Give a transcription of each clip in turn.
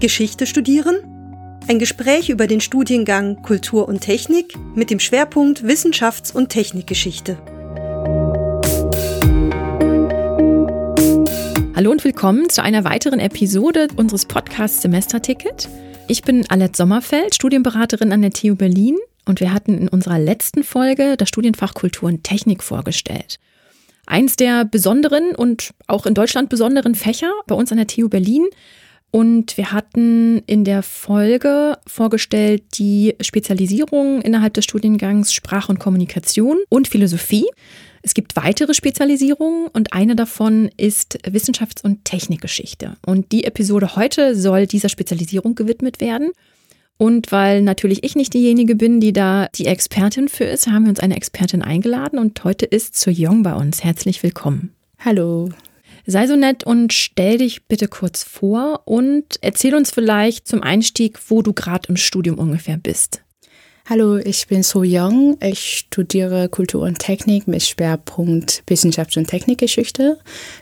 Geschichte studieren? Ein Gespräch über den Studiengang Kultur und Technik mit dem Schwerpunkt Wissenschafts- und Technikgeschichte. Hallo und willkommen zu einer weiteren Episode unseres Podcasts Semesterticket. Ich bin Alette Sommerfeld, Studienberaterin an der TU Berlin und wir hatten in unserer letzten Folge das Studienfach Kultur und Technik vorgestellt. Eins der besonderen und auch in Deutschland besonderen Fächer bei uns an der TU Berlin. Und wir hatten in der Folge vorgestellt die Spezialisierung innerhalb des Studiengangs Sprach und Kommunikation und Philosophie. Es gibt weitere Spezialisierungen und eine davon ist Wissenschafts- und Technikgeschichte. Und die Episode heute soll dieser Spezialisierung gewidmet werden. Und weil natürlich ich nicht diejenige bin, die da die Expertin für ist, haben wir uns eine Expertin eingeladen und heute ist Zu Young bei uns. Herzlich willkommen. Hallo. Sei so nett und stell dich bitte kurz vor und erzähl uns vielleicht zum Einstieg, wo du gerade im Studium ungefähr bist. Hallo, ich bin So Young. Ich studiere Kultur und Technik mit Schwerpunkt Wissenschafts- und Technikgeschichte.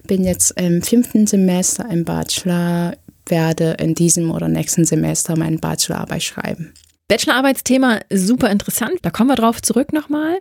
Bin jetzt im fünften Semester im Bachelor werde in diesem oder nächsten Semester meine Bachelorarbeit schreiben. Bachelorarbeitsthema super interessant, da kommen wir drauf zurück nochmal.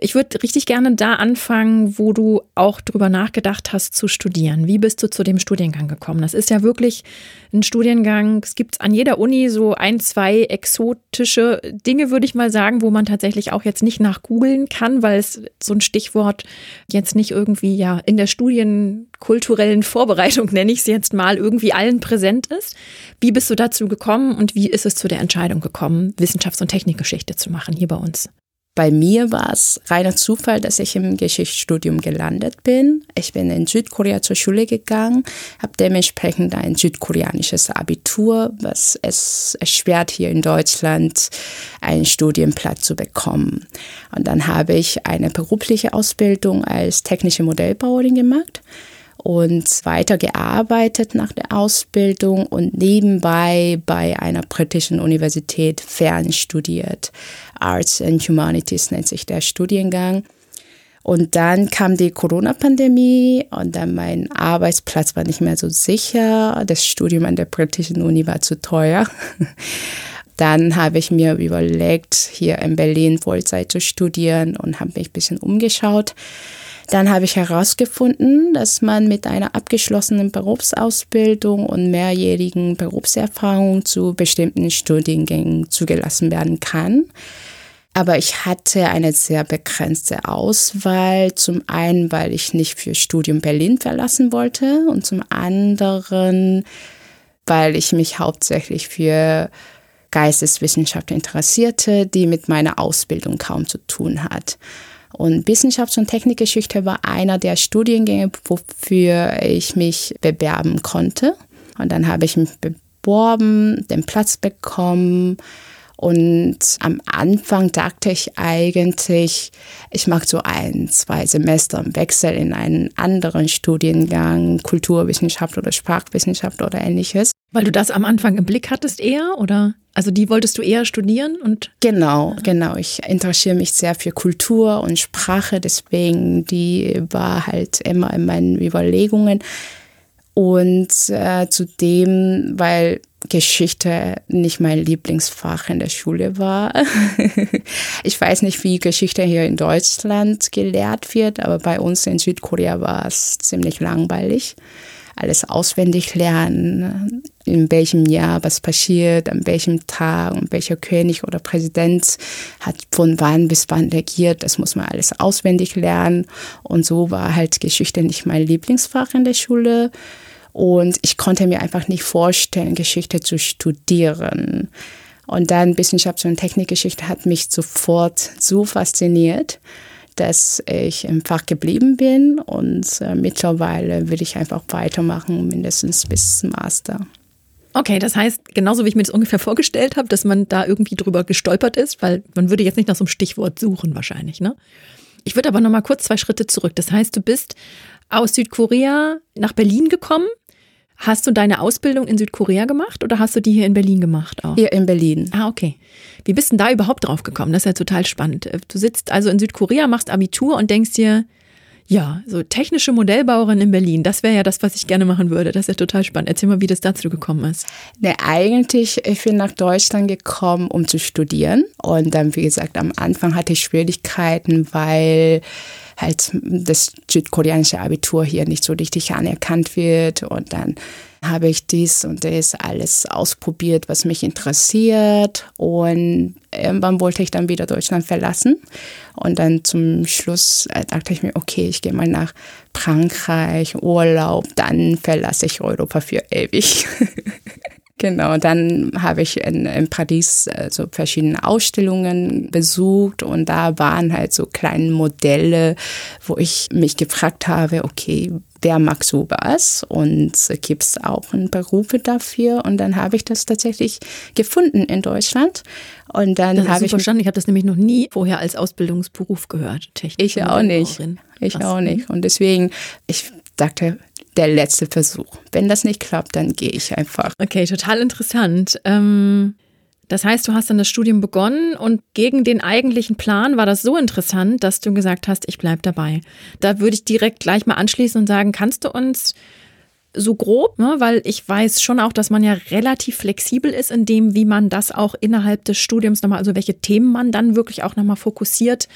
Ich würde richtig gerne da anfangen, wo du auch drüber nachgedacht hast zu studieren. Wie bist du zu dem Studiengang gekommen? Das ist ja wirklich ein Studiengang. Es gibt an jeder Uni so ein, zwei exotische Dinge, würde ich mal sagen, wo man tatsächlich auch jetzt nicht nach googeln kann, weil es so ein Stichwort jetzt nicht irgendwie ja in der studienkulturellen Vorbereitung, nenne ich es jetzt mal, irgendwie allen präsent ist. Wie bist du dazu gekommen und wie ist es zu der Entscheidung gekommen, Wissenschafts- und Technikgeschichte zu machen hier bei uns? Bei mir war es reiner Zufall, dass ich im Geschichtsstudium gelandet bin. Ich bin in Südkorea zur Schule gegangen, habe dementsprechend ein südkoreanisches Abitur, was es erschwert hier in Deutschland einen Studienplatz zu bekommen. Und dann habe ich eine berufliche Ausbildung als technische Modellbauerin gemacht und weitergearbeitet nach der Ausbildung und nebenbei bei einer britischen Universität fernstudiert. Arts and Humanities nennt sich der Studiengang. Und dann kam die Corona-Pandemie und dann mein Arbeitsplatz war nicht mehr so sicher. Das Studium an der britischen Uni war zu teuer. Dann habe ich mir überlegt, hier in Berlin Vollzeit zu studieren und habe mich ein bisschen umgeschaut. Dann habe ich herausgefunden, dass man mit einer abgeschlossenen Berufsausbildung und mehrjährigen Berufserfahrung zu bestimmten Studiengängen zugelassen werden kann. Aber ich hatte eine sehr begrenzte Auswahl. Zum einen, weil ich nicht für Studium Berlin verlassen wollte und zum anderen, weil ich mich hauptsächlich für Geisteswissenschaft interessierte, die mit meiner Ausbildung kaum zu tun hat. Und Wissenschafts- und Technikgeschichte war einer der Studiengänge, wofür ich mich bewerben konnte. Und dann habe ich mich beworben, den Platz bekommen. Und am Anfang dachte ich eigentlich, ich mag so ein, zwei Semester im Wechsel in einen anderen Studiengang, Kulturwissenschaft oder Sprachwissenschaft oder ähnliches. Weil du das am Anfang im Blick hattest eher oder? Also die wolltest du eher studieren und? Genau, genau. Ich interessiere mich sehr für Kultur und Sprache, deswegen die war halt immer in meinen Überlegungen. Und äh, zudem, weil Geschichte nicht mein Lieblingsfach in der Schule war. ich weiß nicht, wie Geschichte hier in Deutschland gelehrt wird, aber bei uns in Südkorea war es ziemlich langweilig alles auswendig lernen, in welchem Jahr was passiert, an welchem Tag und welcher König oder Präsident hat von wann bis wann regiert. Das muss man alles auswendig lernen. Und so war halt Geschichte nicht mein Lieblingsfach in der Schule. Und ich konnte mir einfach nicht vorstellen, Geschichte zu studieren. Und dann Wissenschafts- und Technikgeschichte hat mich sofort so fasziniert dass ich im Fach geblieben bin und äh, mittlerweile will ich einfach weitermachen, mindestens bis zum Master. Okay, das heißt, genauso wie ich mir das ungefähr vorgestellt habe, dass man da irgendwie drüber gestolpert ist, weil man würde jetzt nicht nach so einem Stichwort suchen wahrscheinlich, ne? Ich würde aber noch mal kurz zwei Schritte zurück. Das heißt, du bist aus Südkorea nach Berlin gekommen Hast du deine Ausbildung in Südkorea gemacht oder hast du die hier in Berlin gemacht auch? Hier in Berlin. Ah, okay. Wie bist du denn da überhaupt drauf gekommen? Das ist ja total spannend. Du sitzt also in Südkorea, machst Abitur und denkst dir, Ja, so technische Modellbauerin in Berlin, das wäre ja das, was ich gerne machen würde. Das ist ja total spannend. Erzähl mal, wie das dazu gekommen ist. Ne, eigentlich, ich bin nach Deutschland gekommen, um zu studieren. Und dann, wie gesagt, am Anfang hatte ich Schwierigkeiten, weil halt das südkoreanische Abitur hier nicht so richtig anerkannt wird. Und dann habe ich dies und das alles ausprobiert, was mich interessiert. Und irgendwann wollte ich dann wieder Deutschland verlassen. Und dann zum Schluss äh, dachte ich mir, okay, ich gehe mal nach Frankreich, Urlaub, dann verlasse ich Europa für ewig. Genau, dann habe ich in, in Paris äh, so verschiedene Ausstellungen besucht und da waren halt so kleine Modelle, wo ich mich gefragt habe, okay, wer mag sowas und gibt es auch Berufe dafür und dann habe ich das tatsächlich gefunden in Deutschland und dann habe ich verstanden. Ich habe das nämlich noch nie vorher als Ausbildungsberuf gehört. Technik ich auch nicht. Ich auch nicht und deswegen ich dachte der letzte Versuch. Wenn das nicht klappt, dann gehe ich einfach. Okay, total interessant. Ähm, das heißt, du hast dann das Studium begonnen und gegen den eigentlichen Plan war das so interessant, dass du gesagt hast, ich bleibe dabei. Da würde ich direkt gleich mal anschließen und sagen, kannst du uns so grob, ne, weil ich weiß schon auch, dass man ja relativ flexibel ist in dem, wie man das auch innerhalb des Studiums nochmal, also welche Themen man dann wirklich auch nochmal fokussiert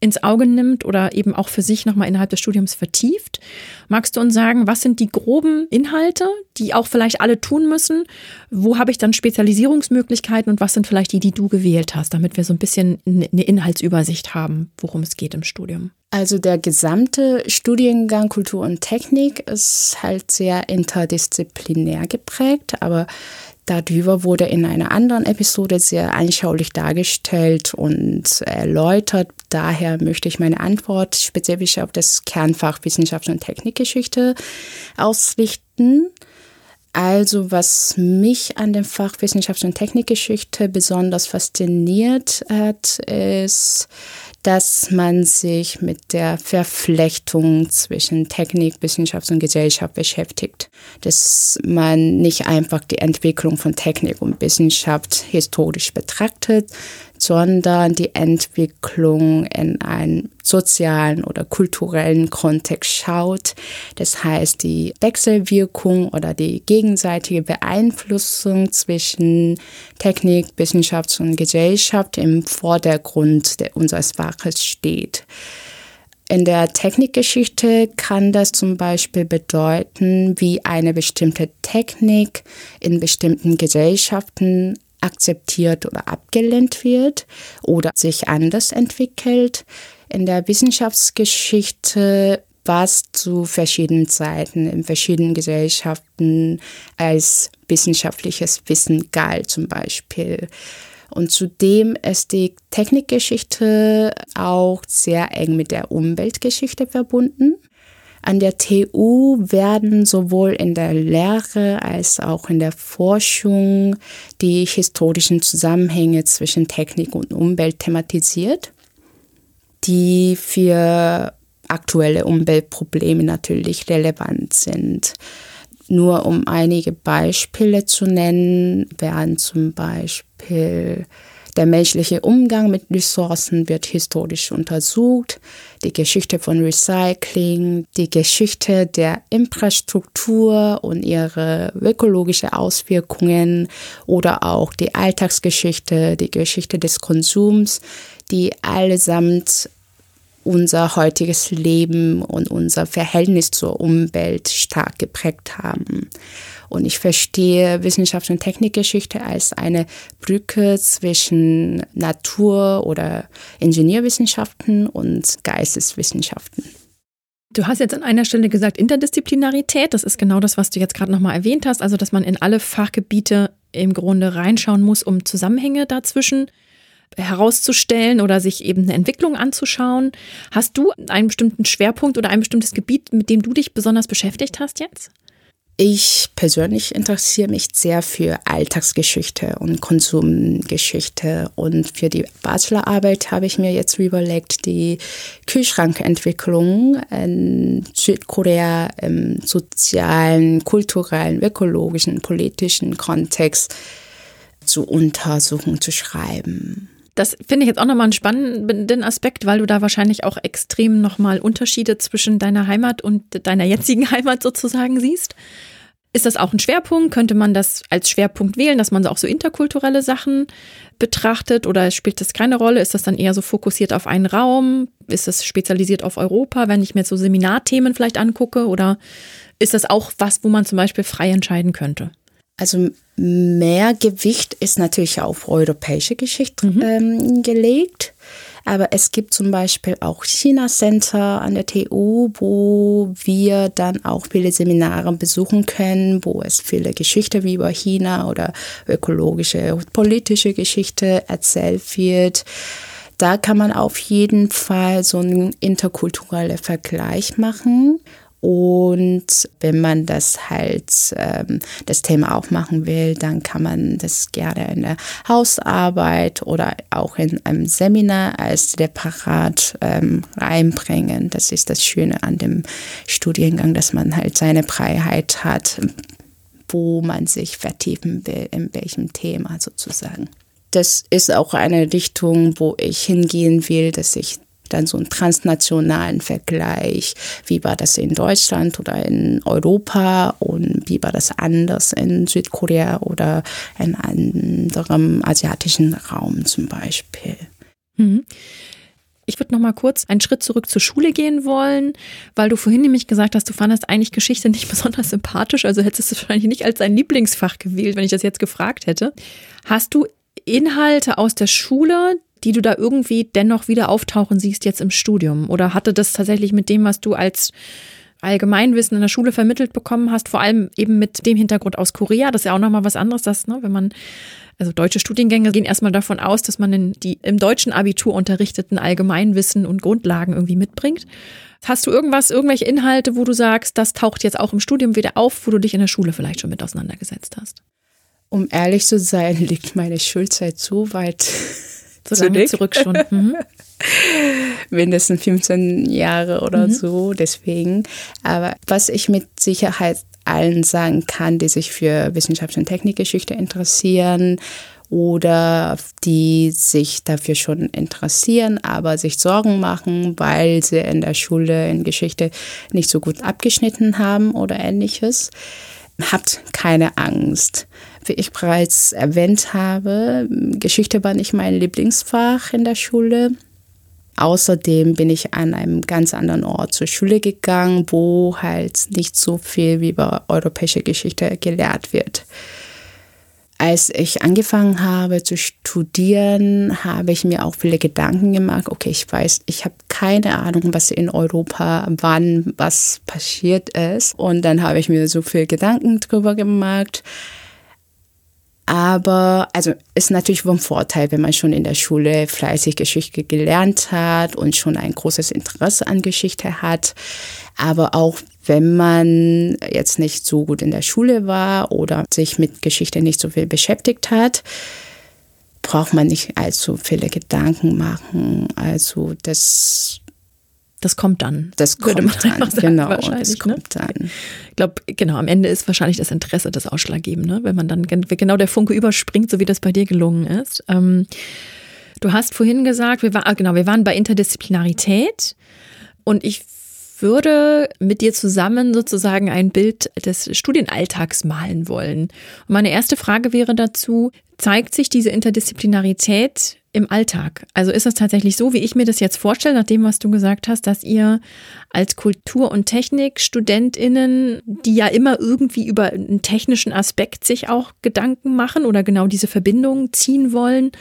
ins Auge nimmt oder eben auch für sich nochmal innerhalb des Studiums vertieft. Magst du uns sagen, was sind die groben Inhalte, die auch vielleicht alle tun müssen? Wo habe ich dann Spezialisierungsmöglichkeiten und was sind vielleicht die, die du gewählt hast, damit wir so ein bisschen eine Inhaltsübersicht haben, worum es geht im Studium? Also der gesamte Studiengang Kultur und Technik ist halt sehr interdisziplinär geprägt, aber Darüber wurde in einer anderen Episode sehr anschaulich dargestellt und erläutert. Daher möchte ich meine Antwort spezifisch auf das Kernfach Wissenschaft und Technikgeschichte ausrichten. Also was mich an dem Fach Wissenschaft und Technikgeschichte besonders fasziniert hat, ist, dass man sich mit der Verflechtung zwischen Technik, Wissenschaft und Gesellschaft beschäftigt. Dass man nicht einfach die Entwicklung von Technik und Wissenschaft historisch betrachtet, sondern die Entwicklung in einen sozialen oder kulturellen Kontext schaut. Das heißt, die Wechselwirkung oder die gegenseitige Beeinflussung zwischen Technik, Wissenschaft und Gesellschaft im Vordergrund unseres Faches steht. In der Technikgeschichte kann das zum Beispiel bedeuten, wie eine bestimmte Technik in bestimmten Gesellschaften akzeptiert oder abgelehnt wird oder sich anders entwickelt. In der Wissenschaftsgeschichte was zu verschiedenen Zeiten in verschiedenen Gesellschaften als wissenschaftliches Wissen galt zum Beispiel. Und zudem ist die Technikgeschichte auch sehr eng mit der Umweltgeschichte verbunden. An der TU werden sowohl in der Lehre als auch in der Forschung die historischen Zusammenhänge zwischen Technik und Umwelt thematisiert, die für aktuelle Umweltprobleme natürlich relevant sind. Nur um einige Beispiele zu nennen, wären zum Beispiel der menschliche Umgang mit Ressourcen wird historisch untersucht, die Geschichte von Recycling, die Geschichte der Infrastruktur und ihre ökologische Auswirkungen oder auch die Alltagsgeschichte, die Geschichte des Konsums, die allesamt unser heutiges Leben und unser Verhältnis zur Umwelt stark geprägt haben. Und ich verstehe Wissenschaft und Technikgeschichte als eine Brücke zwischen Natur- oder Ingenieurwissenschaften und Geisteswissenschaften. Du hast jetzt an einer Stelle gesagt Interdisziplinarität. Das ist genau das, was du jetzt gerade nochmal erwähnt hast. Also, dass man in alle Fachgebiete im Grunde reinschauen muss, um Zusammenhänge dazwischen herauszustellen oder sich eben eine Entwicklung anzuschauen. Hast du einen bestimmten Schwerpunkt oder ein bestimmtes Gebiet, mit dem du dich besonders beschäftigt hast jetzt? Ich persönlich interessiere mich sehr für Alltagsgeschichte und Konsumgeschichte und für die Bachelorarbeit habe ich mir jetzt überlegt, die Kühlschrankentwicklung in Südkorea im sozialen, kulturellen, ökologischen, politischen Kontext zu untersuchen, zu schreiben. Das finde ich jetzt auch nochmal einen spannenden Aspekt, weil du da wahrscheinlich auch extrem nochmal Unterschiede zwischen deiner Heimat und deiner jetzigen Heimat sozusagen siehst. Ist das auch ein Schwerpunkt? Könnte man das als Schwerpunkt wählen, dass man auch so interkulturelle Sachen betrachtet oder spielt das keine Rolle? Ist das dann eher so fokussiert auf einen Raum? Ist das spezialisiert auf Europa, wenn ich mir jetzt so Seminarthemen vielleicht angucke? Oder ist das auch was, wo man zum Beispiel frei entscheiden könnte? Also mehr Gewicht ist natürlich auf europäische Geschichte mhm. ähm, gelegt. Aber es gibt zum Beispiel auch China Center an der TU, wo wir dann auch viele Seminare besuchen können, wo es viele Geschichte wie über China oder ökologische, politische Geschichte erzählt wird. Da kann man auf jeden Fall so einen interkulturellen Vergleich machen. Und wenn man das halt, ähm, das Thema auch machen will, dann kann man das gerne in der Hausarbeit oder auch in einem Seminar als Reparat ähm, reinbringen. Das ist das Schöne an dem Studiengang, dass man halt seine Freiheit hat, wo man sich vertiefen will, in welchem Thema sozusagen. Das ist auch eine Richtung, wo ich hingehen will, dass ich dann so einen transnationalen Vergleich. Wie war das in Deutschland oder in Europa und wie war das anders in Südkorea oder in anderem asiatischen Raum zum Beispiel. Mhm. Ich würde noch mal kurz einen Schritt zurück zur Schule gehen wollen, weil du vorhin nämlich gesagt hast, du fandest eigentlich Geschichte nicht besonders sympathisch, also hättest du es wahrscheinlich nicht als dein Lieblingsfach gewählt, wenn ich das jetzt gefragt hätte. Hast du Inhalte aus der Schule, die du da irgendwie dennoch wieder auftauchen siehst jetzt im Studium? Oder hatte das tatsächlich mit dem, was du als Allgemeinwissen in der Schule vermittelt bekommen hast, vor allem eben mit dem Hintergrund aus Korea, das ist ja auch nochmal was anderes, das, ne, wenn man, also deutsche Studiengänge gehen erstmal davon aus, dass man in die im deutschen Abitur unterrichteten Allgemeinwissen und Grundlagen irgendwie mitbringt. Hast du irgendwas, irgendwelche Inhalte, wo du sagst, das taucht jetzt auch im Studium wieder auf, wo du dich in der Schule vielleicht schon mit auseinandergesetzt hast? Um ehrlich zu sein, liegt meine Schulzeit so weit so zurück. zurück schon. Mhm. Mindestens 15 Jahre oder mhm. so, deswegen. Aber was ich mit Sicherheit allen sagen kann, die sich für Wissenschafts- und Technikgeschichte interessieren oder die sich dafür schon interessieren, aber sich Sorgen machen, weil sie in der Schule in Geschichte nicht so gut abgeschnitten haben oder ähnliches. Habt keine Angst. Wie ich bereits erwähnt habe, Geschichte war nicht mein Lieblingsfach in der Schule. Außerdem bin ich an einem ganz anderen Ort zur Schule gegangen, wo halt nicht so viel wie über europäische Geschichte gelehrt wird. Als ich angefangen habe zu studieren, habe ich mir auch viele Gedanken gemacht. Okay, ich weiß, ich habe keine Ahnung, was in Europa wann was passiert ist. Und dann habe ich mir so viel Gedanken drüber gemacht. Aber also ist natürlich vom Vorteil, wenn man schon in der Schule fleißig Geschichte gelernt hat und schon ein großes Interesse an Geschichte hat. Aber auch wenn man jetzt nicht so gut in der Schule war oder sich mit Geschichte nicht so viel beschäftigt hat, braucht man nicht allzu viele Gedanken machen. Also das das kommt dann. Das kommt dann, sagen, genau. Das kommt ne? dann. Ich glaube, genau, am Ende ist wahrscheinlich das Interesse das Ausschlaggebende, ne? wenn man dann genau der Funke überspringt, so wie das bei dir gelungen ist. Ähm, du hast vorhin gesagt, wir, war, ah, genau, wir waren bei Interdisziplinarität und ich würde mit dir zusammen sozusagen ein Bild des Studienalltags malen wollen. Und meine erste Frage wäre dazu, zeigt sich diese Interdisziplinarität im Alltag? Also ist es tatsächlich so, wie ich mir das jetzt vorstelle, nach dem, was du gesagt hast, dass ihr als Kultur- und Technikstudentinnen, die ja immer irgendwie über einen technischen Aspekt sich auch Gedanken machen oder genau diese Verbindungen ziehen wollen,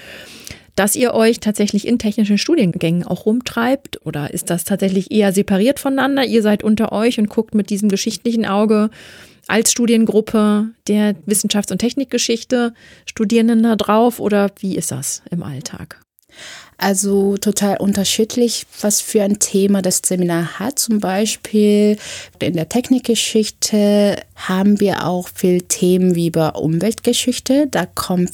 dass ihr euch tatsächlich in technischen Studiengängen auch rumtreibt? Oder ist das tatsächlich eher separiert voneinander? Ihr seid unter euch und guckt mit diesem geschichtlichen Auge als Studiengruppe der Wissenschafts- und Technikgeschichte Studierenden da drauf? Oder wie ist das im Alltag? Also total unterschiedlich, was für ein Thema das Seminar hat. Zum Beispiel in der Technikgeschichte haben wir auch viel Themen wie über Umweltgeschichte. Da kommen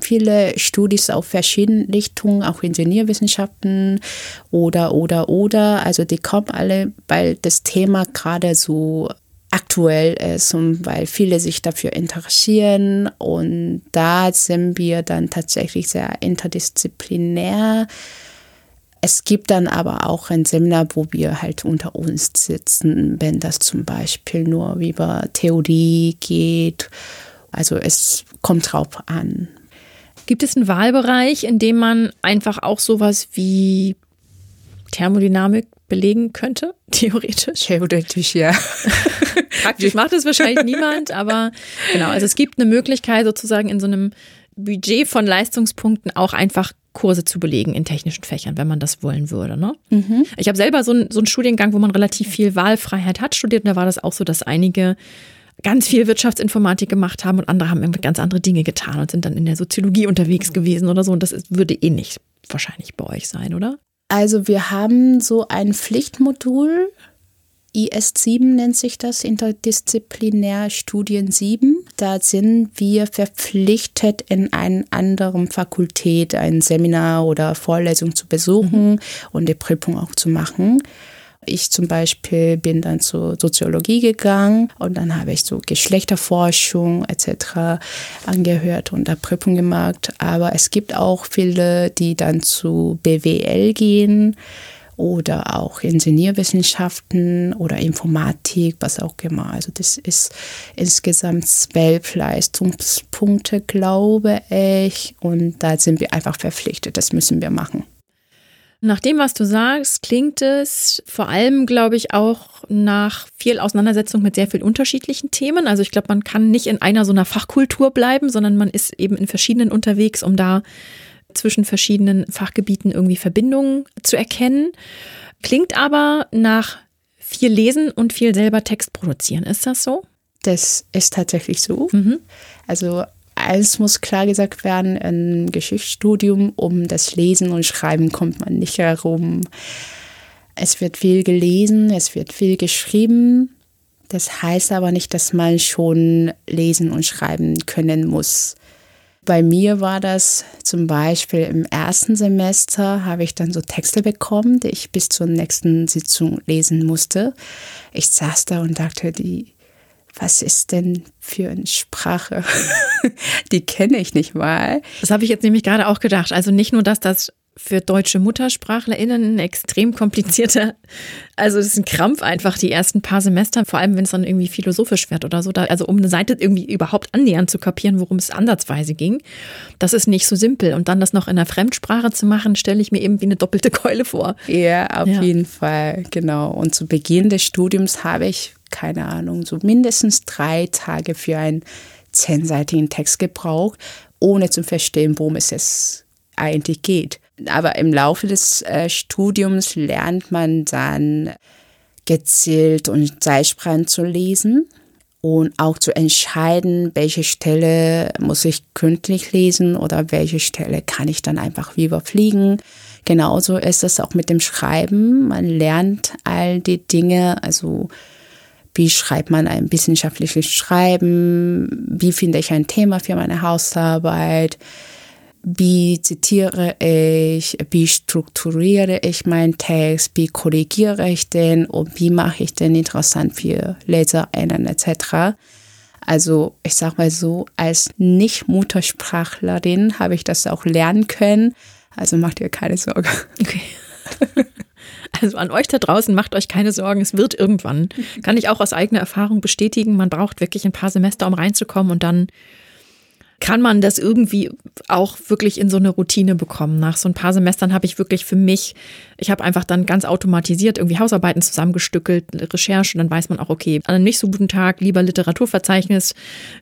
viele Studis auf verschiedenen Richtungen, auch Ingenieurwissenschaften oder, oder, oder. Also die kommen alle, weil das Thema gerade so aktuell ist und weil viele sich dafür interessieren. Und da sind wir dann tatsächlich sehr interdisziplinär. Es gibt dann aber auch ein Seminar, wo wir halt unter uns sitzen, wenn das zum Beispiel nur über Theorie geht. Also es kommt drauf an. Gibt es einen Wahlbereich, in dem man einfach auch sowas wie Thermodynamik belegen könnte, theoretisch? Theoretisch, ja. Praktisch macht es wahrscheinlich niemand, aber genau, also es gibt eine Möglichkeit sozusagen in so einem Budget von Leistungspunkten auch einfach Kurse zu belegen in technischen Fächern, wenn man das wollen würde. Ne? Mhm. Ich habe selber so, ein, so einen Studiengang, wo man relativ viel Wahlfreiheit hat, studiert und da war das auch so, dass einige ganz viel Wirtschaftsinformatik gemacht haben und andere haben ganz andere Dinge getan und sind dann in der Soziologie unterwegs gewesen oder so. Und das würde eh nicht wahrscheinlich bei euch sein, oder? Also wir haben so ein Pflichtmodul, IS7 nennt sich das, Interdisziplinär Studien 7. Da sind wir verpflichtet, in einer anderen Fakultät ein Seminar oder Vorlesung zu besuchen mhm. und die Prüfung auch zu machen. Ich zum Beispiel bin dann zur Soziologie gegangen und dann habe ich so Geschlechterforschung etc. angehört und da Prüfung gemacht. Aber es gibt auch viele, die dann zu BWL gehen oder auch Ingenieurwissenschaften oder Informatik, was auch immer. Also das ist insgesamt zwölf Leistungspunkte, glaube ich. Und da sind wir einfach verpflichtet, das müssen wir machen. Nach dem, was du sagst, klingt es vor allem, glaube ich, auch nach viel Auseinandersetzung mit sehr vielen unterschiedlichen Themen. Also ich glaube, man kann nicht in einer so einer Fachkultur bleiben, sondern man ist eben in verschiedenen unterwegs, um da zwischen verschiedenen Fachgebieten irgendwie Verbindungen zu erkennen. Klingt aber nach viel Lesen und viel selber Text produzieren. Ist das so? Das ist tatsächlich so. Mhm. Also eins muss klar gesagt werden, im Geschichtsstudium um das Lesen und Schreiben kommt man nicht herum. Es wird viel gelesen, es wird viel geschrieben. Das heißt aber nicht, dass man schon lesen und schreiben können muss. Bei mir war das zum Beispiel im ersten Semester, habe ich dann so Texte bekommen, die ich bis zur nächsten Sitzung lesen musste. Ich saß da und dachte, die was ist denn für eine Sprache? die kenne ich nicht mal. Das habe ich jetzt nämlich gerade auch gedacht. Also nicht nur, dass das für deutsche MuttersprachlerInnen ein extrem komplizierter, also es ist ein Krampf einfach die ersten paar Semester, vor allem wenn es dann irgendwie philosophisch wird oder so, da, also um eine Seite irgendwie überhaupt annähernd zu kapieren, worum es ansatzweise ging, das ist nicht so simpel. Und dann das noch in einer Fremdsprache zu machen, stelle ich mir eben wie eine doppelte Keule vor. Ja, auf ja. jeden Fall, genau. Und zu Beginn des Studiums habe ich keine Ahnung, so mindestens drei Tage für einen zehnseitigen Text gebraucht, ohne zu verstehen, worum es eigentlich geht. Aber im Laufe des äh, Studiums lernt man dann gezielt und Zeitsprachen zu lesen und auch zu entscheiden, welche Stelle muss ich kündlich lesen oder welche Stelle kann ich dann einfach überfliegen. Genauso ist es auch mit dem Schreiben. Man lernt all die Dinge, also wie schreibt man ein wissenschaftliches Schreiben? Wie finde ich ein Thema für meine Hausarbeit? Wie zitiere ich? Wie strukturiere ich meinen Text? Wie korrigiere ich den? Und wie mache ich den interessant für LeserInnen etc.? Also ich sage mal so, als Nicht-Muttersprachlerin habe ich das auch lernen können. Also macht ihr keine Sorge. Okay. Also an euch da draußen, macht euch keine Sorgen, es wird irgendwann. Kann ich auch aus eigener Erfahrung bestätigen. Man braucht wirklich ein paar Semester, um reinzukommen und dann kann man das irgendwie auch wirklich in so eine Routine bekommen. Nach so ein paar Semestern habe ich wirklich für mich, ich habe einfach dann ganz automatisiert irgendwie Hausarbeiten zusammengestückelt, Recherche, dann weiß man auch, okay, an einem nicht so guten Tag lieber Literaturverzeichnis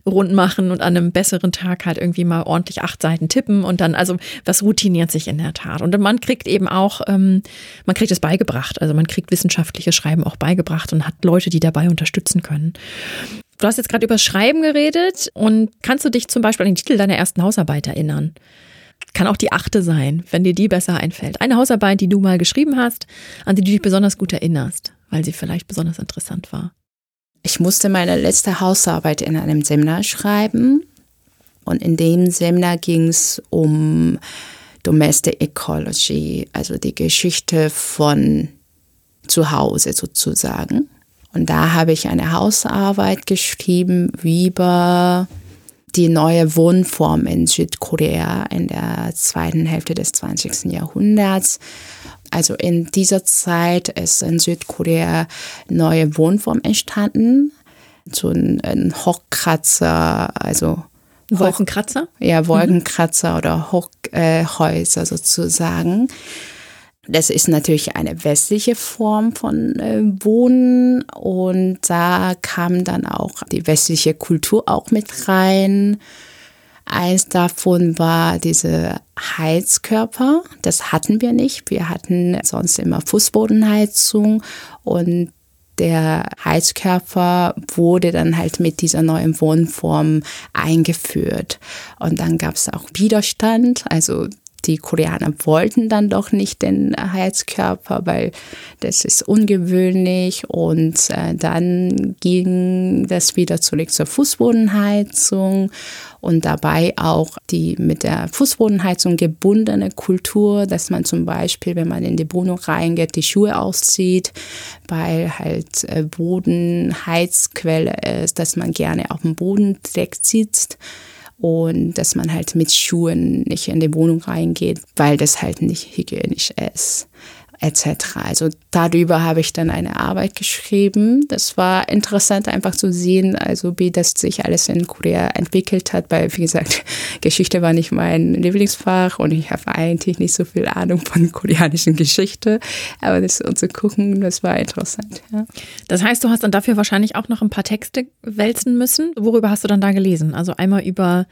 rund machen und an einem besseren Tag halt irgendwie mal ordentlich acht Seiten tippen und dann, also das routiniert sich in der Tat. Und man kriegt eben auch, ähm, man kriegt es beigebracht, also man kriegt wissenschaftliches Schreiben auch beigebracht und hat Leute, die dabei unterstützen können. Du hast jetzt gerade über Schreiben geredet und kannst du dich zum Beispiel an den Titel deiner ersten Hausarbeit erinnern? Kann auch die achte sein, wenn dir die besser einfällt. Eine Hausarbeit, die du mal geschrieben hast, an die du dich besonders gut erinnerst, weil sie vielleicht besonders interessant war. Ich musste meine letzte Hausarbeit in einem Seminar schreiben und in dem Seminar ging es um Domestic Ecology, also die Geschichte von zu Hause sozusagen. Und da habe ich eine Hausarbeit geschrieben über die neue Wohnform in Südkorea in der zweiten Hälfte des 20. Jahrhunderts. Also in dieser Zeit ist in Südkorea neue Wohnform entstanden. So ein, ein Hochkratzer, also Wolkenkratzer? Ja, Wolkenkratzer mhm. oder Hochhäuser äh, sozusagen. Das ist natürlich eine westliche Form von äh, Wohnen und da kam dann auch die westliche Kultur auch mit rein. Eins davon war diese Heizkörper. Das hatten wir nicht. Wir hatten sonst immer Fußbodenheizung und der Heizkörper wurde dann halt mit dieser neuen Wohnform eingeführt. Und dann gab es auch Widerstand. Also die Koreaner wollten dann doch nicht den Heizkörper, weil das ist ungewöhnlich. Und äh, dann ging das wieder zurück zur Fußbodenheizung und dabei auch die mit der Fußbodenheizung gebundene Kultur, dass man zum Beispiel, wenn man in die Wohnung reingeht, die Schuhe auszieht, weil halt äh, Boden Heizquelle ist, dass man gerne auf dem Boden direkt sitzt und dass man halt mit Schuhen nicht in die Wohnung reingeht, weil das halt nicht hygienisch ist etc. Also darüber habe ich dann eine Arbeit geschrieben. Das war interessant einfach zu sehen, also wie das sich alles in Korea entwickelt hat, weil wie gesagt, Geschichte war nicht mein Lieblingsfach und ich habe eigentlich nicht so viel Ahnung von koreanischen Geschichte, aber das zu gucken, das war interessant. Ja. Das heißt, du hast dann dafür wahrscheinlich auch noch ein paar Texte wälzen müssen. Worüber hast du dann da gelesen? Also einmal über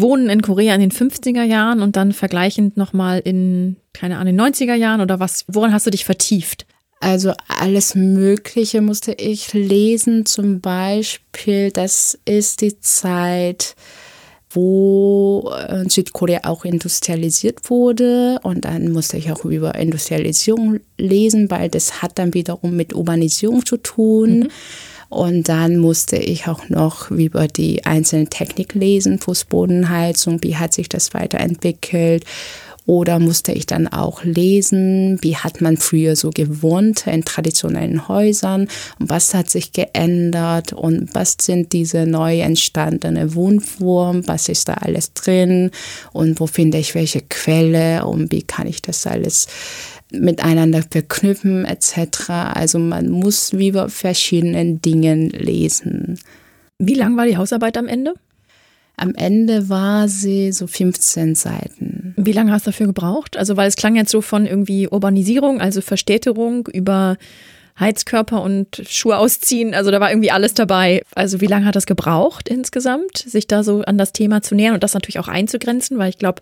Wohnen in Korea in den 50er Jahren und dann vergleichend nochmal in, keine Ahnung, den 90er Jahren oder was, woran hast du dich vertieft? Also alles Mögliche musste ich lesen, zum Beispiel, das ist die Zeit, wo äh, Südkorea auch industrialisiert wurde und dann musste ich auch über Industrialisierung lesen, weil das hat dann wiederum mit Urbanisierung zu tun. Mhm. Und dann musste ich auch noch über die einzelnen Technik lesen, Fußbodenheizung, wie hat sich das weiterentwickelt. Oder musste ich dann auch lesen, wie hat man früher so gewohnt in traditionellen Häusern und was hat sich geändert und was sind diese neu entstandene Wohnformen, was ist da alles drin und wo finde ich welche Quelle und wie kann ich das alles miteinander verknüpfen etc. Also man muss über verschiedenen Dingen lesen. Wie lang war die Hausarbeit am Ende? Am Ende war sie so 15 Seiten. Wie lange hast du dafür gebraucht? Also, weil es klang jetzt so von irgendwie Urbanisierung, also Verstädterung über Heizkörper und Schuhe ausziehen. Also da war irgendwie alles dabei. Also wie lange hat das gebraucht insgesamt, sich da so an das Thema zu nähern und das natürlich auch einzugrenzen? Weil ich glaube,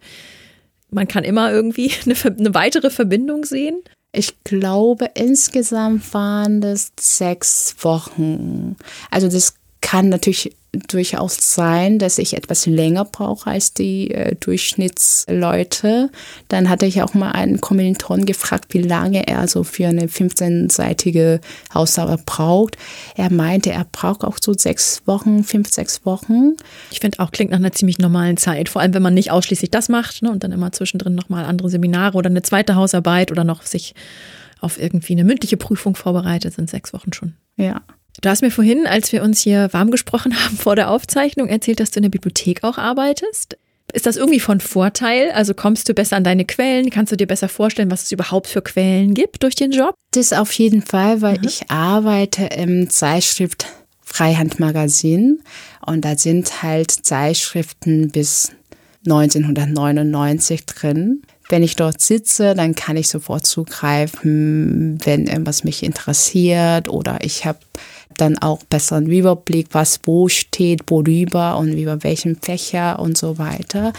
man kann immer irgendwie eine, eine weitere Verbindung sehen. Ich glaube, insgesamt waren das sechs Wochen. Also das kann natürlich durchaus sein, dass ich etwas länger brauche als die äh, Durchschnittsleute. Dann hatte ich auch mal einen Kommilitonen gefragt, wie lange er so für eine 15-seitige Hausarbeit braucht. Er meinte, er braucht auch so sechs Wochen, fünf, sechs Wochen. Ich finde auch, klingt nach einer ziemlich normalen Zeit. Vor allem, wenn man nicht ausschließlich das macht ne, und dann immer zwischendrin nochmal andere Seminare oder eine zweite Hausarbeit oder noch sich auf irgendwie eine mündliche Prüfung vorbereitet, sind sechs Wochen schon. Ja. Du hast mir vorhin, als wir uns hier warm gesprochen haben vor der Aufzeichnung, erzählt, dass du in der Bibliothek auch arbeitest. Ist das irgendwie von Vorteil? Also kommst du besser an deine Quellen? Kannst du dir besser vorstellen, was es überhaupt für Quellen gibt durch den Job? Das auf jeden Fall, weil mhm. ich arbeite im Zeitschrift Freihandmagazin und da sind halt Zeitschriften bis 1999 drin. Wenn ich dort sitze, dann kann ich sofort zugreifen, wenn irgendwas mich interessiert oder ich habe dann auch besseren Überblick, was wo steht, worüber und über welchen Fächer und so weiter.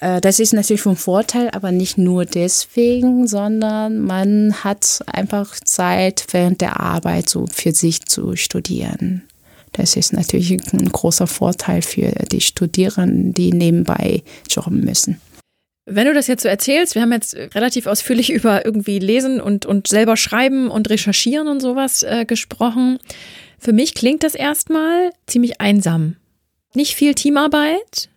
Äh, das ist natürlich von Vorteil, aber nicht nur deswegen, sondern man hat einfach Zeit während der Arbeit so für sich zu studieren. Das ist natürlich ein großer Vorteil für die Studierenden, die nebenbei jobben müssen. Wenn du das jetzt so erzählst, wir haben jetzt relativ ausführlich über irgendwie Lesen und, und selber schreiben und recherchieren und sowas äh, gesprochen. Für mich klingt das erstmal ziemlich einsam. Nicht viel Teamarbeit.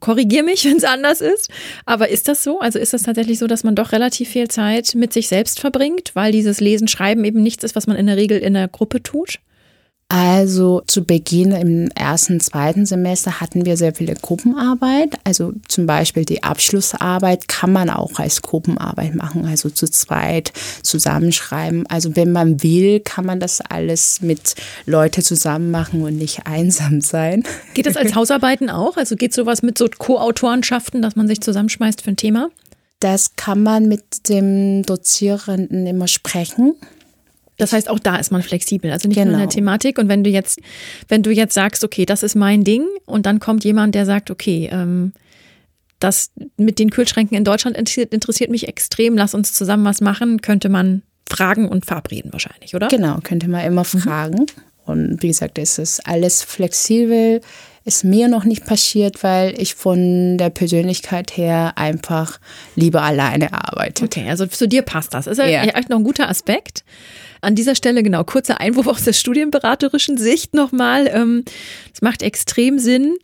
Korrigier mich, wenn es anders ist. Aber ist das so? Also ist das tatsächlich so, dass man doch relativ viel Zeit mit sich selbst verbringt, weil dieses Lesen, Schreiben eben nichts ist, was man in der Regel in der Gruppe tut? Also zu Beginn im ersten, zweiten Semester hatten wir sehr viele Gruppenarbeit. Also zum Beispiel die Abschlussarbeit kann man auch als Gruppenarbeit machen, also zu zweit zusammenschreiben. Also wenn man will, kann man das alles mit Leuten zusammen machen und nicht einsam sein. Geht das als Hausarbeiten auch? Also geht sowas mit so Co-Autorenschaften, dass man sich zusammenschmeißt für ein Thema? Das kann man mit dem Dozierenden immer sprechen. Das heißt, auch da ist man flexibel, also nicht genau. nur in der Genau. Thematik. Und wenn du jetzt, wenn du jetzt sagst, okay, das ist mein Ding, und dann kommt jemand, der sagt, okay, ähm, das mit den Kühlschränken in Deutschland interessiert, interessiert mich extrem, lass uns zusammen was machen, könnte man fragen und verabreden wahrscheinlich, oder? Genau, könnte man immer fragen. Und wie gesagt, es ist alles flexibel. Ist mir noch nicht passiert, weil ich von der Persönlichkeit her einfach lieber alleine arbeite. Okay, also zu dir passt das. Ist ja Ja. echt noch ein guter Aspekt. An dieser Stelle, genau, kurzer Einwurf aus der studienberaterischen Sicht nochmal. Ähm, Es macht extrem Sinn,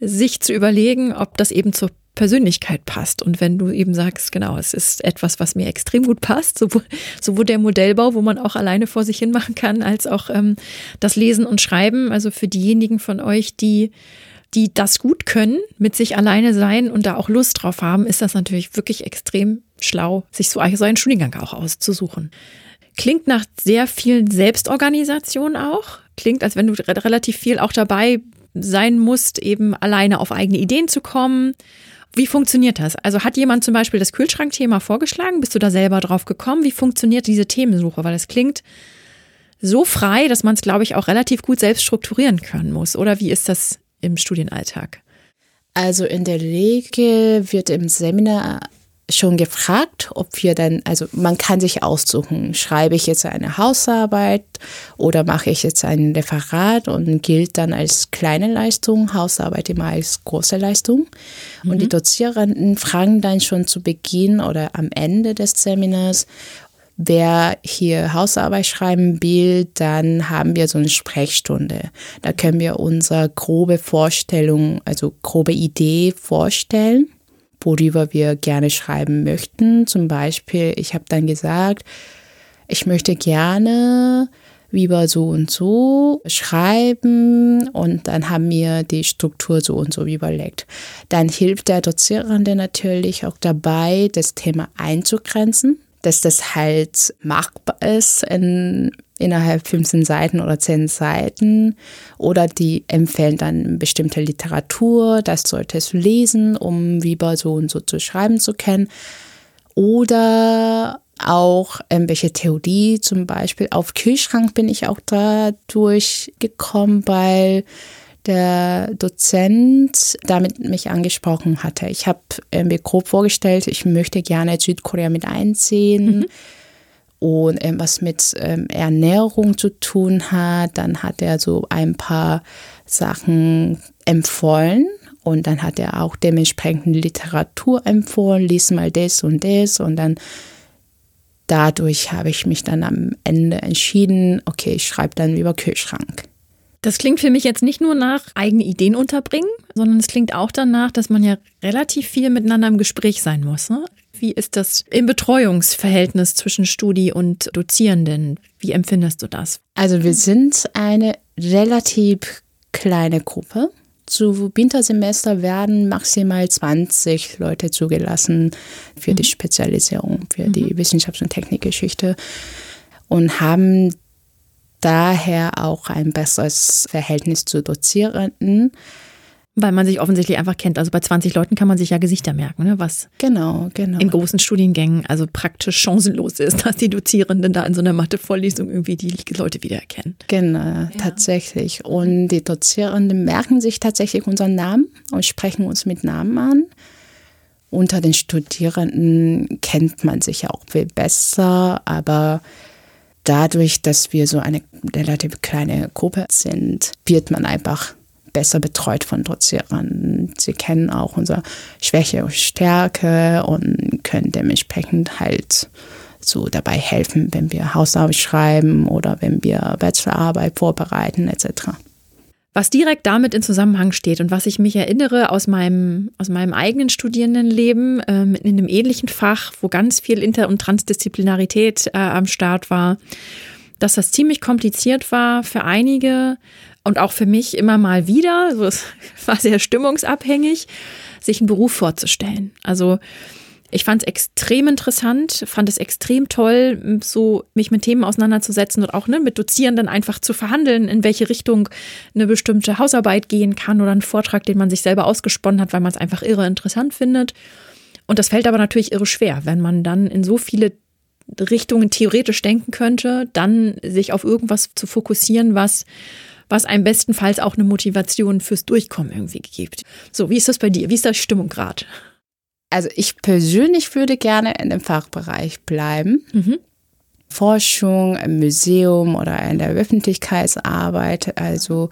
sich zu überlegen, ob das eben zur Persönlichkeit passt. Und wenn du eben sagst, genau, es ist etwas, was mir extrem gut passt, sowohl, sowohl der Modellbau, wo man auch alleine vor sich hin machen kann, als auch ähm, das Lesen und Schreiben. Also für diejenigen von euch, die die das gut können, mit sich alleine sein und da auch Lust drauf haben, ist das natürlich wirklich extrem schlau, sich so, so einen Studiengang auch auszusuchen. Klingt nach sehr viel Selbstorganisation auch. Klingt, als wenn du re- relativ viel auch dabei sein musst, eben alleine auf eigene Ideen zu kommen. Wie funktioniert das? Also hat jemand zum Beispiel das Kühlschrankthema vorgeschlagen? Bist du da selber drauf gekommen? Wie funktioniert diese Themensuche? Weil es klingt so frei, dass man es, glaube ich, auch relativ gut selbst strukturieren können muss. Oder wie ist das im Studienalltag? Also in der Regel wird im Seminar schon gefragt, ob wir dann, also man kann sich aussuchen, schreibe ich jetzt eine Hausarbeit oder mache ich jetzt ein Referat und gilt dann als kleine Leistung, Hausarbeit immer als große Leistung. Und die Dozierenden fragen dann schon zu Beginn oder am Ende des Seminars, wer hier Hausarbeit schreiben will, dann haben wir so eine Sprechstunde. Da können wir unsere grobe Vorstellung, also grobe Idee vorstellen, worüber wir gerne schreiben möchten. Zum Beispiel, ich habe dann gesagt, ich möchte gerne über so und so schreiben und dann haben wir die Struktur so und so überlegt. Dann hilft der Dozierende natürlich auch dabei, das Thema einzugrenzen, dass das halt machbar ist in, innerhalb 15 Seiten oder 10 Seiten. Oder die empfehlen dann bestimmte Literatur, das solltest du lesen, um über so und so zu schreiben zu können. Oder auch irgendwelche Theorie, zum Beispiel auf Kühlschrank bin ich auch dadurch gekommen, weil der Dozent damit mich angesprochen hatte. Ich habe mir grob vorgestellt, ich möchte gerne Südkorea mit einziehen und irgendwas mit ähm, Ernährung zu tun hat. Dann hat er so ein paar Sachen empfohlen und dann hat er auch dementsprechend Literatur empfohlen, lies mal das und das und dann dadurch habe ich mich dann am Ende entschieden, okay, ich schreibe dann über Kühlschrank. Das klingt für mich jetzt nicht nur nach eigene Ideen unterbringen, sondern es klingt auch danach, dass man ja relativ viel miteinander im Gespräch sein muss. Ne? Wie ist das im Betreuungsverhältnis zwischen Studi und Dozierenden? Wie empfindest du das? Also wir sind eine relativ kleine Gruppe. Zu Wintersemester werden maximal 20 Leute zugelassen für die Spezialisierung, für die Wissenschafts- und Technikgeschichte und haben daher auch ein besseres Verhältnis zu Dozierenden. Weil man sich offensichtlich einfach kennt. Also bei 20 Leuten kann man sich ja Gesichter merken, ne? was Genau, genau. in großen Studiengängen also praktisch chancenlos ist, dass die Dozierenden da in so einer Mathe-Vorlesung irgendwie die Leute wiedererkennen. Genau, tatsächlich. Und die Dozierenden merken sich tatsächlich unseren Namen und sprechen uns mit Namen an. Unter den Studierenden kennt man sich auch viel besser, aber dadurch, dass wir so eine relativ kleine Gruppe sind, wird man einfach besser betreut von Dozierenden. Sie kennen auch unsere Schwäche und Stärke und können dementsprechend halt so dabei helfen, wenn wir Hausarbeit schreiben oder wenn wir Bachelorarbeit vorbereiten etc. Was direkt damit in Zusammenhang steht und was ich mich erinnere aus meinem, aus meinem eigenen Studierendenleben ähm, in einem ähnlichen Fach, wo ganz viel Inter- und Transdisziplinarität äh, am Start war, dass das ziemlich kompliziert war für einige und auch für mich immer mal wieder. Also es war sehr stimmungsabhängig, sich einen Beruf vorzustellen. Also ich fand es extrem interessant, fand es extrem toll, so mich mit Themen auseinanderzusetzen und auch ne, mit Dozierenden einfach zu verhandeln, in welche Richtung eine bestimmte Hausarbeit gehen kann oder einen Vortrag, den man sich selber ausgesponnen hat, weil man es einfach irre interessant findet. Und das fällt aber natürlich irre schwer, wenn man dann in so viele Richtungen theoretisch denken könnte, dann sich auf irgendwas zu fokussieren, was was einem bestenfalls auch eine Motivation fürs Durchkommen irgendwie gibt. So, wie ist das bei dir? Wie ist das Stimmung gerade? Also ich persönlich würde gerne in dem Fachbereich bleiben. Mhm. Forschung im Museum oder in der Öffentlichkeitsarbeit. Also,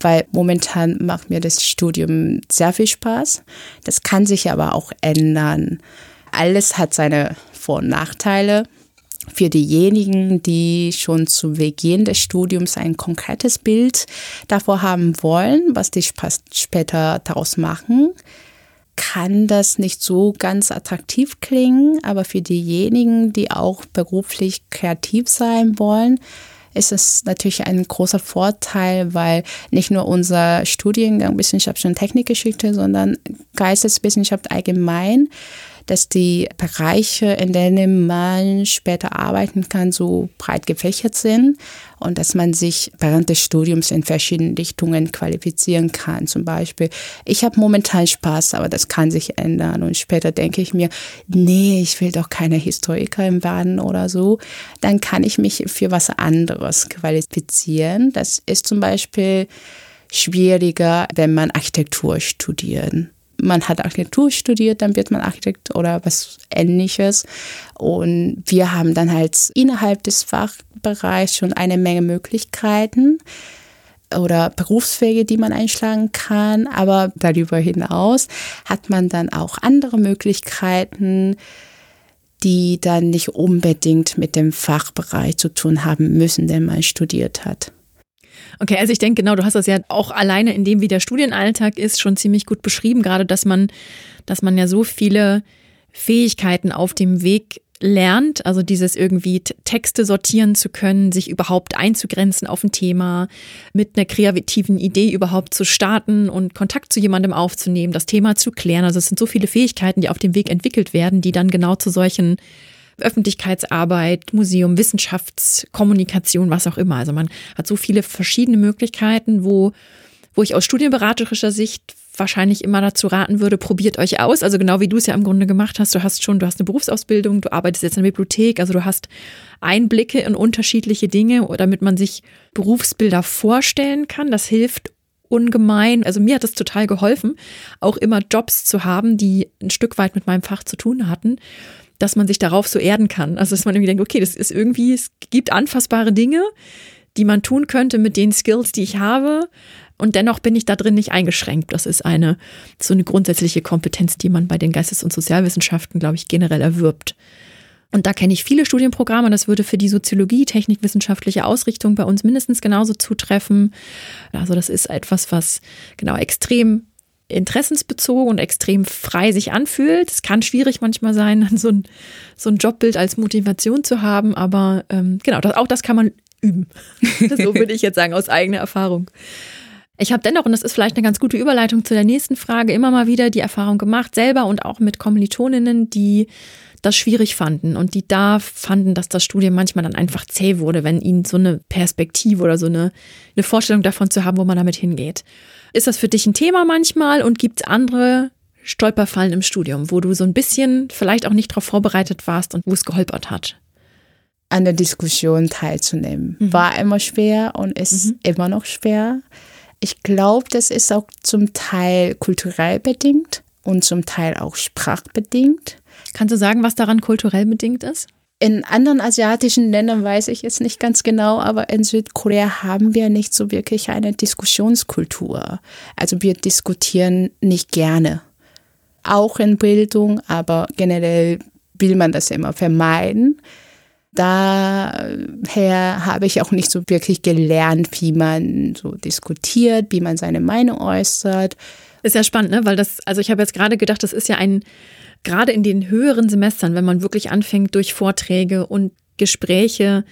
weil momentan macht mir das Studium sehr viel Spaß. Das kann sich aber auch ändern. Alles hat seine Vor- und Nachteile. Für diejenigen, die schon zu Beginn des Studiums ein konkretes Bild davor haben wollen, was die später daraus machen, kann das nicht so ganz attraktiv klingen, aber für diejenigen, die auch beruflich kreativ sein wollen, ist es natürlich ein großer Vorteil, weil nicht nur unser Studiengang Wissenschaft und Technikgeschichte, sondern Geisteswissenschaft allgemein dass die Bereiche, in denen man später arbeiten kann, so breit gefächert sind und dass man sich während des Studiums in verschiedenen Richtungen qualifizieren kann. Zum Beispiel, ich habe momentan Spaß, aber das kann sich ändern und später denke ich mir, nee, ich will doch keine Historikerin werden oder so. Dann kann ich mich für was anderes qualifizieren. Das ist zum Beispiel schwieriger, wenn man Architektur studiert man hat Architektur studiert, dann wird man Architekt oder was ähnliches. Und wir haben dann halt innerhalb des Fachbereichs schon eine Menge Möglichkeiten oder Berufswege, die man einschlagen kann. Aber darüber hinaus hat man dann auch andere Möglichkeiten, die dann nicht unbedingt mit dem Fachbereich zu tun haben müssen, den man studiert hat. Okay, also ich denke genau, du hast das ja auch alleine in dem, wie der Studienalltag ist, schon ziemlich gut beschrieben, gerade dass man, dass man ja so viele Fähigkeiten auf dem Weg lernt, also dieses irgendwie Texte sortieren zu können, sich überhaupt einzugrenzen auf ein Thema, mit einer kreativen Idee überhaupt zu starten und Kontakt zu jemandem aufzunehmen, das Thema zu klären. Also es sind so viele Fähigkeiten, die auf dem Weg entwickelt werden, die dann genau zu solchen Öffentlichkeitsarbeit, Museum, Wissenschaftskommunikation, was auch immer. Also man hat so viele verschiedene Möglichkeiten, wo, wo ich aus studienberaterischer Sicht wahrscheinlich immer dazu raten würde, probiert euch aus. Also genau wie du es ja im Grunde gemacht hast. Du hast schon, du hast eine Berufsausbildung, du arbeitest jetzt in der Bibliothek, also du hast Einblicke in unterschiedliche Dinge, damit man sich Berufsbilder vorstellen kann. Das hilft ungemein. Also mir hat es total geholfen, auch immer Jobs zu haben, die ein Stück weit mit meinem Fach zu tun hatten dass man sich darauf so erden kann. Also dass man irgendwie denkt, okay, das ist irgendwie, es gibt anfassbare Dinge, die man tun könnte mit den Skills, die ich habe. Und dennoch bin ich da drin nicht eingeschränkt. Das ist eine, so eine grundsätzliche Kompetenz, die man bei den Geistes- und Sozialwissenschaften, glaube ich, generell erwirbt. Und da kenne ich viele Studienprogramme. Das würde für die Soziologie, technikwissenschaftliche Ausrichtung bei uns mindestens genauso zutreffen. Also das ist etwas, was genau extrem interessensbezogen und extrem frei sich anfühlt. Es kann schwierig manchmal sein, so ein, so ein Jobbild als Motivation zu haben, aber ähm, genau, das, auch das kann man üben. so würde ich jetzt sagen, aus eigener Erfahrung. Ich habe dennoch, und das ist vielleicht eine ganz gute Überleitung zu der nächsten Frage, immer mal wieder die Erfahrung gemacht, selber und auch mit Kommilitoninnen, die das schwierig fanden und die da fanden, dass das Studium manchmal dann einfach zäh wurde, wenn ihnen so eine Perspektive oder so eine, eine Vorstellung davon zu haben, wo man damit hingeht. Ist das für dich ein Thema manchmal und gibt es andere Stolperfallen im Studium, wo du so ein bisschen vielleicht auch nicht darauf vorbereitet warst und wo es geholpert hat? An der Diskussion teilzunehmen. Mhm. War immer schwer und ist mhm. immer noch schwer. Ich glaube, das ist auch zum Teil kulturell bedingt und zum Teil auch sprachbedingt. Kannst du sagen, was daran kulturell bedingt ist? In anderen asiatischen Ländern weiß ich jetzt nicht ganz genau, aber in Südkorea haben wir nicht so wirklich eine Diskussionskultur. Also wir diskutieren nicht gerne. Auch in Bildung, aber generell will man das immer vermeiden. Daher habe ich auch nicht so wirklich gelernt, wie man so diskutiert, wie man seine Meinung äußert. Ist ja spannend, ne? Weil das, also ich habe jetzt gerade gedacht, das ist ja ein gerade in den höheren Semestern, wenn man wirklich anfängt, durch Vorträge und Gespräche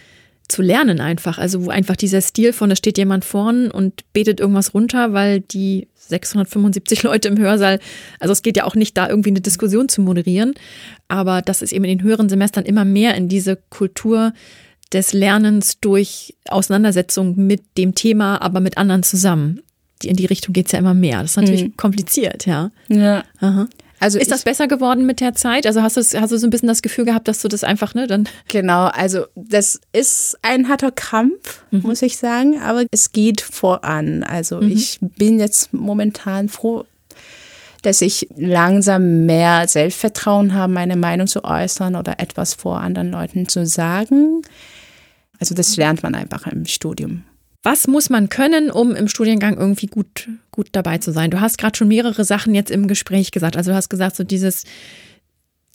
zu lernen einfach. Also wo einfach dieser Stil von, da steht jemand vorn und betet irgendwas runter, weil die 675 Leute im Hörsaal, also es geht ja auch nicht da irgendwie eine Diskussion zu moderieren, aber das ist eben in den höheren Semestern immer mehr in diese Kultur des Lernens durch Auseinandersetzung mit dem Thema, aber mit anderen zusammen. In die Richtung geht es ja immer mehr. Das ist natürlich mhm. kompliziert, ja. Ja. Aha. Also ist das besser geworden mit der Zeit? Also hast du, hast du so ein bisschen das Gefühl gehabt, dass du das einfach, ne, dann. Genau, also das ist ein harter Kampf, mhm. muss ich sagen, aber es geht voran. Also mhm. ich bin jetzt momentan froh, dass ich langsam mehr Selbstvertrauen habe, meine Meinung zu äußern oder etwas vor anderen Leuten zu sagen. Also das lernt man einfach im Studium. Was muss man können, um im Studiengang irgendwie gut, gut dabei zu sein? Du hast gerade schon mehrere Sachen jetzt im Gespräch gesagt. Also du hast gesagt, so dieses,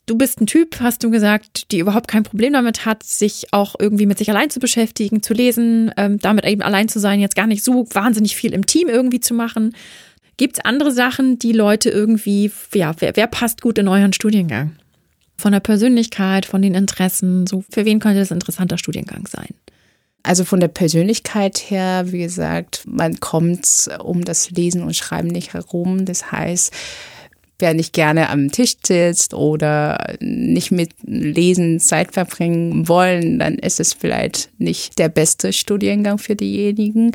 du bist ein Typ, hast du gesagt, die überhaupt kein Problem damit hat, sich auch irgendwie mit sich allein zu beschäftigen, zu lesen, ähm, damit eben allein zu sein, jetzt gar nicht so wahnsinnig viel im Team irgendwie zu machen. Gibt es andere Sachen, die Leute irgendwie, ja, wer, wer passt gut in euren Studiengang? Von der Persönlichkeit, von den Interessen, so für wen könnte das ein interessanter Studiengang sein? Also von der Persönlichkeit her, wie gesagt, man kommt um das Lesen und Schreiben nicht herum. Das heißt, wer nicht gerne am Tisch sitzt oder nicht mit Lesen Zeit verbringen wollen, dann ist es vielleicht nicht der beste Studiengang für diejenigen.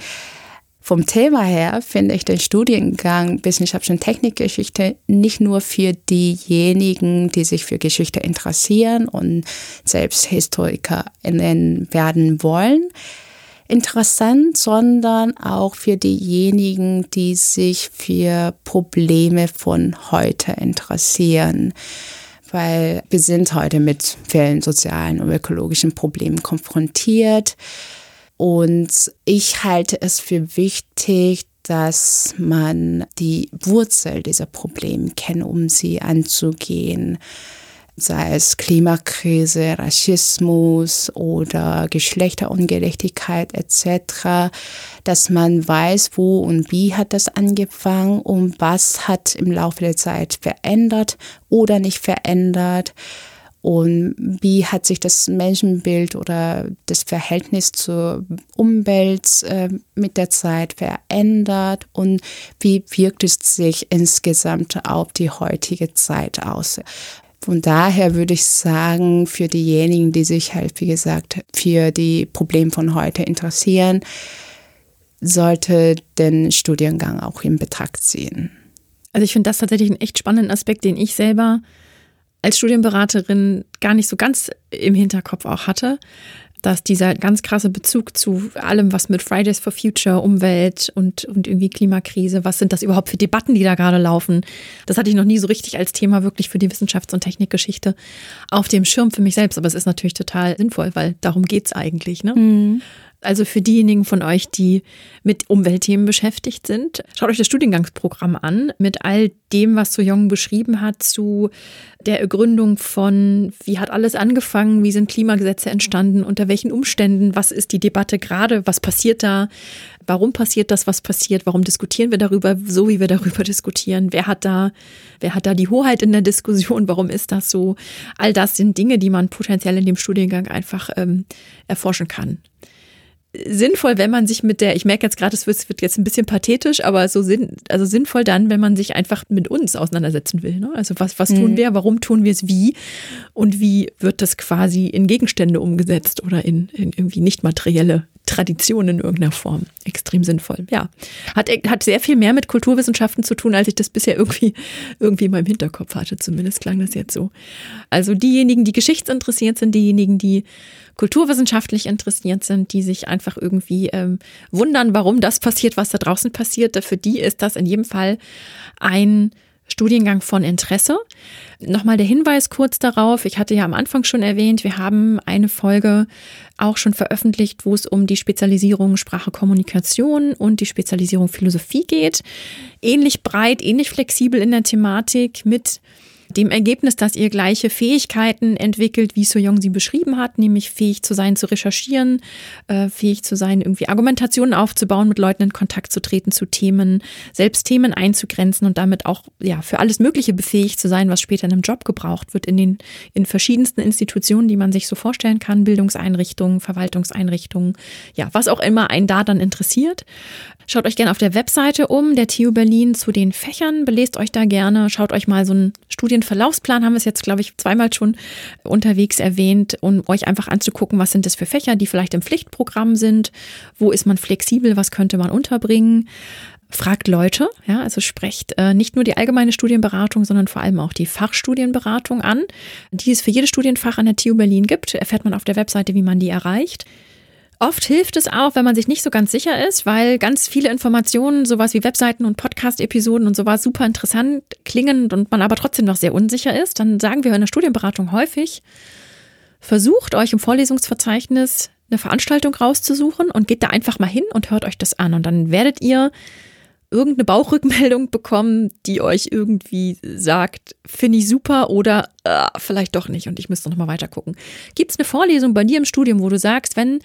Vom Thema her finde ich den Studiengang Wissenschaft und Technikgeschichte nicht nur für diejenigen, die sich für Geschichte interessieren und selbst HistorikerInnen werden wollen, interessant, sondern auch für diejenigen, die sich für Probleme von heute interessieren. Weil wir sind heute mit vielen sozialen und ökologischen Problemen konfrontiert. Und ich halte es für wichtig, dass man die Wurzel dieser Probleme kennt, um sie anzugehen. Sei es Klimakrise, Rassismus oder Geschlechterungerechtigkeit etc., dass man weiß, wo und wie hat das angefangen und was hat im Laufe der Zeit verändert oder nicht verändert und wie hat sich das Menschenbild oder das Verhältnis zur Umwelt äh, mit der Zeit verändert und wie wirkt es sich insgesamt auf die heutige Zeit aus. Von daher würde ich sagen, für diejenigen, die sich halt, wie gesagt, für die Probleme von heute interessieren, sollte den Studiengang auch in Betracht ziehen. Also ich finde das tatsächlich einen echt spannenden Aspekt, den ich selber als Studienberaterin gar nicht so ganz im Hinterkopf auch hatte, dass dieser ganz krasse Bezug zu allem, was mit Fridays for Future, Umwelt und, und irgendwie Klimakrise, was sind das überhaupt für Debatten, die da gerade laufen? Das hatte ich noch nie so richtig als Thema wirklich für die Wissenschafts- und Technikgeschichte auf dem Schirm für mich selbst. Aber es ist natürlich total sinnvoll, weil darum geht's eigentlich. Ne? Mhm. Also für diejenigen von euch, die mit Umweltthemen beschäftigt sind, schaut euch das Studiengangsprogramm an mit all dem, was So Jong beschrieben hat zu der Gründung von, wie hat alles angefangen, wie sind Klimagesetze entstanden, unter welchen Umständen, was ist die Debatte gerade, was passiert da, warum passiert das, was passiert, warum diskutieren wir darüber, so wie wir darüber diskutieren, wer hat da, wer hat da die Hoheit in der Diskussion, warum ist das so? All das sind Dinge, die man potenziell in dem Studiengang einfach ähm, erforschen kann sinnvoll, wenn man sich mit der, ich merke jetzt gerade, es wird, wird, jetzt ein bisschen pathetisch, aber so sinn, also sinnvoll dann, wenn man sich einfach mit uns auseinandersetzen will. Ne? Also was, was tun mhm. wir, warum tun wir es wie und wie wird das quasi in Gegenstände umgesetzt oder in, in irgendwie nicht materielle Tradition in irgendeiner Form. Extrem sinnvoll. Ja. Hat, hat sehr viel mehr mit Kulturwissenschaften zu tun, als ich das bisher irgendwie, irgendwie in meinem Hinterkopf hatte. Zumindest klang das jetzt so. Also diejenigen, die geschichtsinteressiert sind, diejenigen, die kulturwissenschaftlich interessiert sind, die sich einfach irgendwie ähm, wundern, warum das passiert, was da draußen passiert. Für die ist das in jedem Fall ein Studiengang von Interesse. Nochmal der Hinweis kurz darauf. Ich hatte ja am Anfang schon erwähnt, wir haben eine Folge auch schon veröffentlicht, wo es um die Spezialisierung Sprache Kommunikation und die Spezialisierung Philosophie geht. Ähnlich breit, ähnlich flexibel in der Thematik mit dem Ergebnis, dass ihr gleiche Fähigkeiten entwickelt, wie Soyoung sie beschrieben hat, nämlich fähig zu sein, zu recherchieren, äh, fähig zu sein, irgendwie Argumentationen aufzubauen, mit Leuten in Kontakt zu treten zu Themen, selbst Themen einzugrenzen und damit auch ja für alles Mögliche befähigt zu sein, was später in einem Job gebraucht wird in den in verschiedensten Institutionen, die man sich so vorstellen kann, Bildungseinrichtungen, Verwaltungseinrichtungen, ja, was auch immer einen da dann interessiert. Schaut euch gerne auf der Webseite um, der TU Berlin zu den Fächern, belest euch da gerne, schaut euch mal so einen Studienverlaufsplan, haben wir es jetzt, glaube ich, zweimal schon unterwegs erwähnt, um euch einfach anzugucken, was sind das für Fächer, die vielleicht im Pflichtprogramm sind, wo ist man flexibel, was könnte man unterbringen. Fragt Leute, ja, also sprecht äh, nicht nur die allgemeine Studienberatung, sondern vor allem auch die Fachstudienberatung an, die es für jedes Studienfach an der TU Berlin gibt. Erfährt man auf der Webseite, wie man die erreicht. Oft hilft es auch, wenn man sich nicht so ganz sicher ist, weil ganz viele Informationen, sowas wie Webseiten und Podcast-Episoden und sowas super interessant klingen und man aber trotzdem noch sehr unsicher ist. Dann sagen wir in der Studienberatung häufig, versucht euch im Vorlesungsverzeichnis eine Veranstaltung rauszusuchen und geht da einfach mal hin und hört euch das an. Und dann werdet ihr irgendeine Bauchrückmeldung bekommen, die euch irgendwie sagt, finde ich super oder äh, vielleicht doch nicht und ich müsste noch mal weiter gucken. Gibt es eine Vorlesung bei dir im Studium, wo du sagst, wenn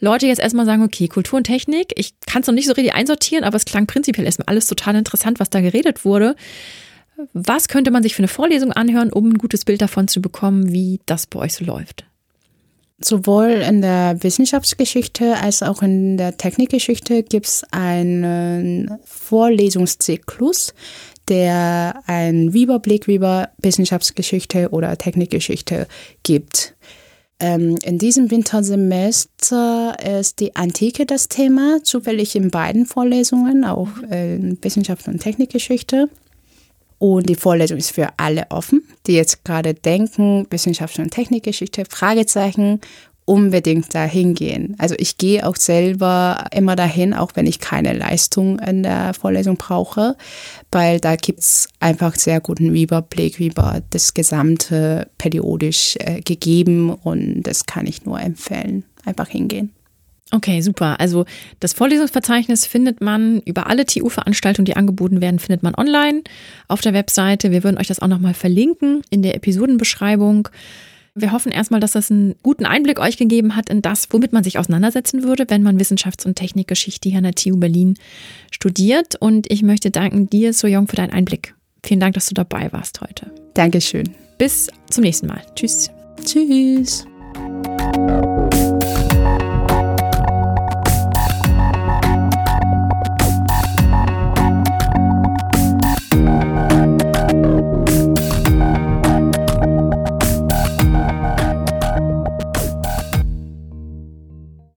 Leute jetzt erstmal sagen, okay, Kultur und Technik, ich kann es noch nicht so richtig einsortieren, aber es klang prinzipiell erstmal alles total interessant, was da geredet wurde. Was könnte man sich für eine Vorlesung anhören, um ein gutes Bild davon zu bekommen, wie das bei euch so läuft? Sowohl in der Wissenschaftsgeschichte als auch in der Technikgeschichte gibt es einen Vorlesungszyklus, der einen Überblick über Wissenschaftsgeschichte oder Technikgeschichte gibt. Ähm, in diesem Wintersemester ist die Antike das Thema, zufällig in beiden Vorlesungen, auch in Wissenschaft und Technikgeschichte. Und die Vorlesung ist für alle offen, die jetzt gerade denken, Wissenschaft und Technikgeschichte, Fragezeichen, unbedingt dahin gehen. Also ich gehe auch selber immer dahin, auch wenn ich keine Leistung in der Vorlesung brauche, weil da gibt es einfach sehr guten Überblick über das gesamte periodisch äh, gegeben und das kann ich nur empfehlen. Einfach hingehen. Okay, super. Also das Vorlesungsverzeichnis findet man über alle TU-Veranstaltungen, die angeboten werden, findet man online auf der Webseite. Wir würden euch das auch nochmal verlinken in der Episodenbeschreibung. Wir hoffen erstmal, dass das einen guten Einblick euch gegeben hat in das, womit man sich auseinandersetzen würde, wenn man Wissenschafts- und Technikgeschichte hier an der TU Berlin studiert. Und ich möchte danken dir, So Jung, für deinen Einblick. Vielen Dank, dass du dabei warst heute. Dankeschön. Bis zum nächsten Mal. Tschüss. Tschüss.